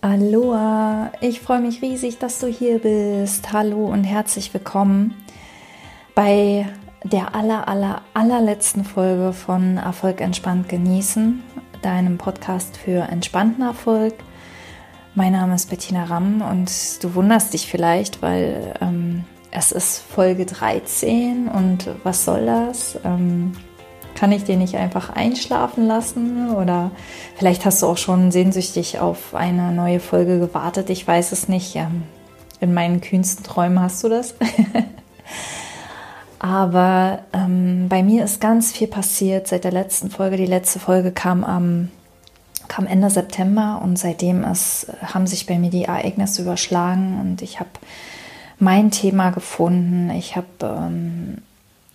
Aloha, ich freue mich riesig, dass du hier bist. Hallo und herzlich willkommen bei der aller, aller, allerletzten Folge von Erfolg entspannt genießen, deinem Podcast für entspannten Erfolg. Mein Name ist Bettina Ramm und du wunderst dich vielleicht, weil ähm, es ist Folge 13 und was soll das? Ähm, kann ich dir nicht einfach einschlafen lassen? Oder vielleicht hast du auch schon sehnsüchtig auf eine neue Folge gewartet. Ich weiß es nicht. In meinen kühnsten Träumen hast du das. Aber ähm, bei mir ist ganz viel passiert seit der letzten Folge. Die letzte Folge kam am kam Ende September und seitdem ist, haben sich bei mir die Ereignisse überschlagen und ich habe mein Thema gefunden. Ich habe ähm,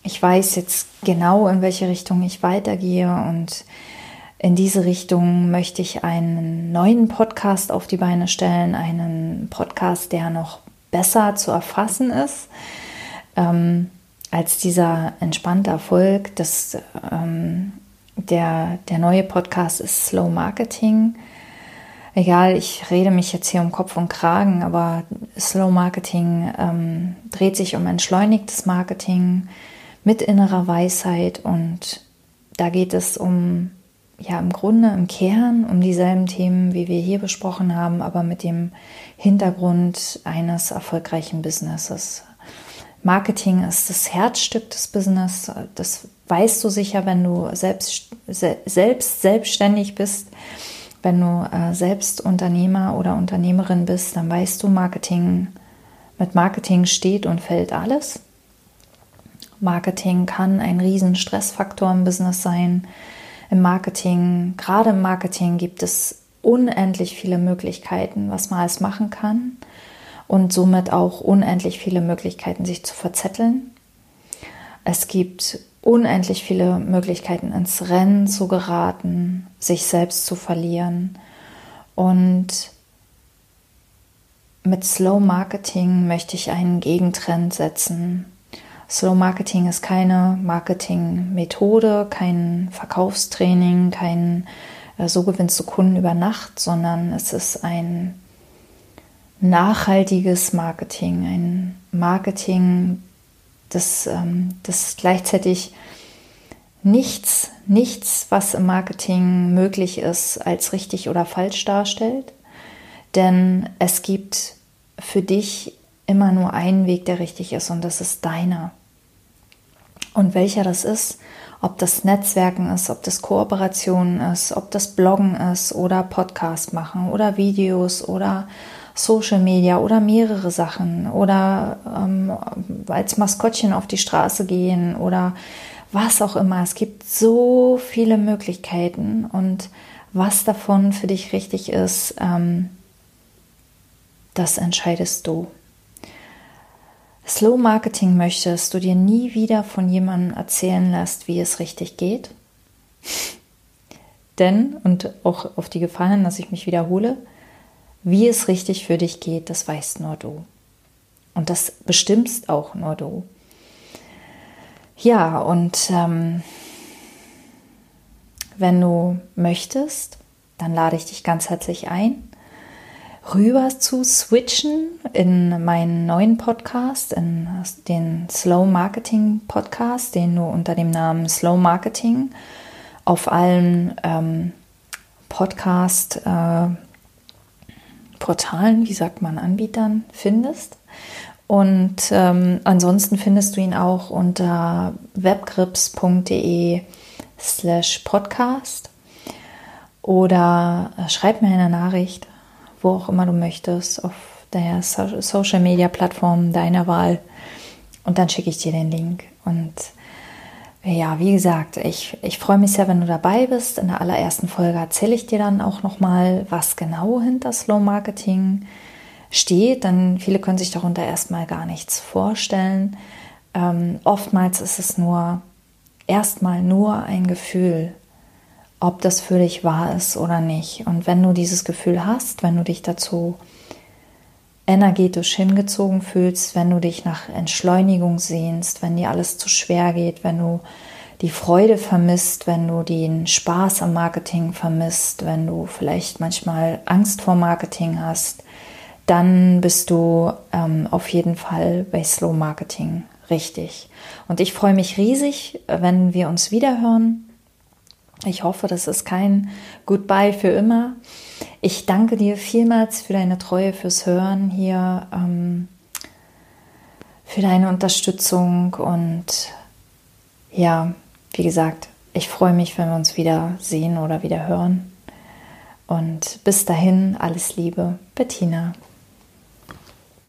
ich weiß jetzt genau, in welche Richtung ich weitergehe und in diese Richtung möchte ich einen neuen Podcast auf die Beine stellen, einen Podcast, der noch besser zu erfassen ist ähm, als dieser entspannte Erfolg. Das, ähm, der, der neue Podcast ist Slow Marketing. Egal, ich rede mich jetzt hier um Kopf und Kragen, aber Slow Marketing ähm, dreht sich um entschleunigtes Marketing mit innerer Weisheit und da geht es um, ja, im Grunde im Kern um dieselben Themen, wie wir hier besprochen haben, aber mit dem Hintergrund eines erfolgreichen Businesses. Marketing ist das Herzstück des Business. Das weißt du sicher, wenn du selbst, selbst selbstständig bist. Wenn du äh, selbst Unternehmer oder Unternehmerin bist, dann weißt du, Marketing, mit Marketing steht und fällt alles. Marketing kann ein riesen Stressfaktor im Business sein. Im Marketing, gerade im Marketing gibt es unendlich viele Möglichkeiten, was man alles machen kann und somit auch unendlich viele Möglichkeiten, sich zu verzetteln. Es gibt unendlich viele Möglichkeiten, ins Rennen zu geraten, sich selbst zu verlieren. Und mit Slow Marketing möchte ich einen Gegentrend setzen Slow Marketing ist keine Marketingmethode, kein Verkaufstraining, kein äh, so gewinnst du Kunden über Nacht, sondern es ist ein nachhaltiges Marketing, ein Marketing, das, ähm, das gleichzeitig nichts, nichts, was im Marketing möglich ist, als richtig oder falsch darstellt. Denn es gibt für dich immer nur einen Weg, der richtig ist und das ist deiner. Und welcher das ist, ob das Netzwerken ist, ob das Kooperationen ist, ob das Bloggen ist oder Podcast machen oder Videos oder Social Media oder mehrere Sachen oder ähm, als Maskottchen auf die Straße gehen oder was auch immer. Es gibt so viele Möglichkeiten und was davon für dich richtig ist, ähm, das entscheidest du. Slow Marketing möchtest, du dir nie wieder von jemandem erzählen lässt, wie es richtig geht. Denn, und auch auf die Gefahr dass ich mich wiederhole, wie es richtig für dich geht, das weißt nur du. Und das bestimmst auch nur du. Ja, und ähm, wenn du möchtest, dann lade ich dich ganz herzlich ein, rüber zu switchen in meinen neuen Podcast, in den Slow Marketing Podcast, den du unter dem Namen Slow Marketing auf allen ähm, Podcast äh, Portalen, wie sagt man, Anbietern findest. Und ähm, ansonsten findest du ihn auch unter webgrips.de slash podcast oder schreib mir eine Nachricht wo auch immer du möchtest, auf der Social Media Plattform deiner Wahl. Und dann schicke ich dir den Link. Und ja, wie gesagt, ich, ich freue mich sehr, wenn du dabei bist. In der allerersten Folge erzähle ich dir dann auch nochmal, was genau hinter Slow Marketing steht. Denn viele können sich darunter erstmal gar nichts vorstellen. Ähm, oftmals ist es nur erstmal nur ein Gefühl, ob das für dich wahr ist oder nicht. Und wenn du dieses Gefühl hast, wenn du dich dazu energetisch hingezogen fühlst, wenn du dich nach Entschleunigung sehnst, wenn dir alles zu schwer geht, wenn du die Freude vermisst, wenn du den Spaß am Marketing vermisst, wenn du vielleicht manchmal Angst vor Marketing hast, dann bist du ähm, auf jeden Fall bei Slow Marketing richtig. Und ich freue mich riesig, wenn wir uns wiederhören. Ich hoffe, das ist kein Goodbye für immer. Ich danke dir vielmals für deine Treue, fürs Hören hier, ähm, für deine Unterstützung und ja, wie gesagt, ich freue mich, wenn wir uns wieder sehen oder wieder hören. Und bis dahin, alles Liebe, Bettina.